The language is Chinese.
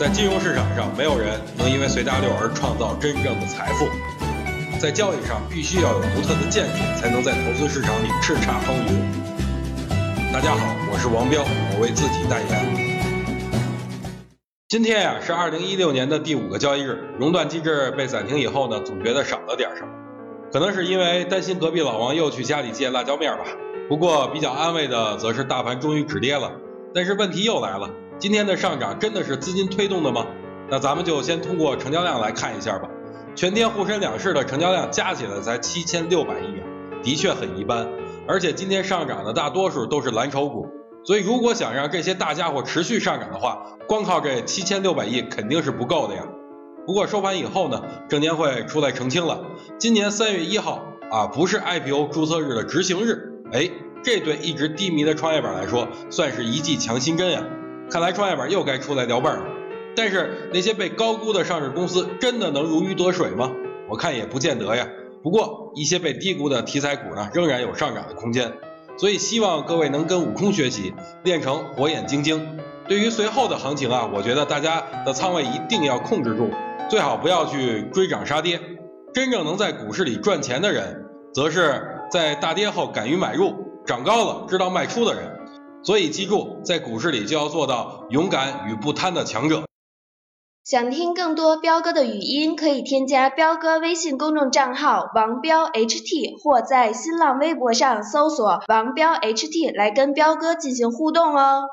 在金融市场上，没有人能因为随大流而创造真正的财富。在交易上，必须要有独特的见解，才能在投资市场里叱咤风云。大家好，我是王彪，我为自己代言。今天呀，是二零一六年的第五个交易日，熔断机制被暂停以后呢，总觉得少了点什么。可能是因为担心隔壁老王又去家里借辣椒面吧。不过比较安慰的，则是大盘终于止跌了。但是问题又来了。今天的上涨真的是资金推动的吗？那咱们就先通过成交量来看一下吧。全天沪深两市的成交量加起来才七千六百亿元，的确很一般。而且今天上涨的大多数都是蓝筹股，所以如果想让这些大家伙持续上涨的话，光靠这七千六百亿肯定是不够的呀。不过收盘以后呢，证监会出来澄清了，今年三月一号啊不是 IPO 注册日的执行日，哎，这对一直低迷的创业板来说算是一剂强心针呀。看来创业板又该出来撩妹了，但是那些被高估的上市公司真的能如鱼得水吗？我看也不见得呀。不过一些被低估的题材股呢，仍然有上涨的空间。所以希望各位能跟悟空学习，练成火眼金睛。对于随后的行情啊，我觉得大家的仓位一定要控制住，最好不要去追涨杀跌。真正能在股市里赚钱的人，则是在大跌后敢于买入，涨高了知道卖出的人。所以记住，在股市里就要做到勇敢与不贪的强者。想听更多彪哥的语音，可以添加彪哥微信公众账号王彪 HT，或在新浪微博上搜索王彪 HT 来跟彪哥进行互动哦。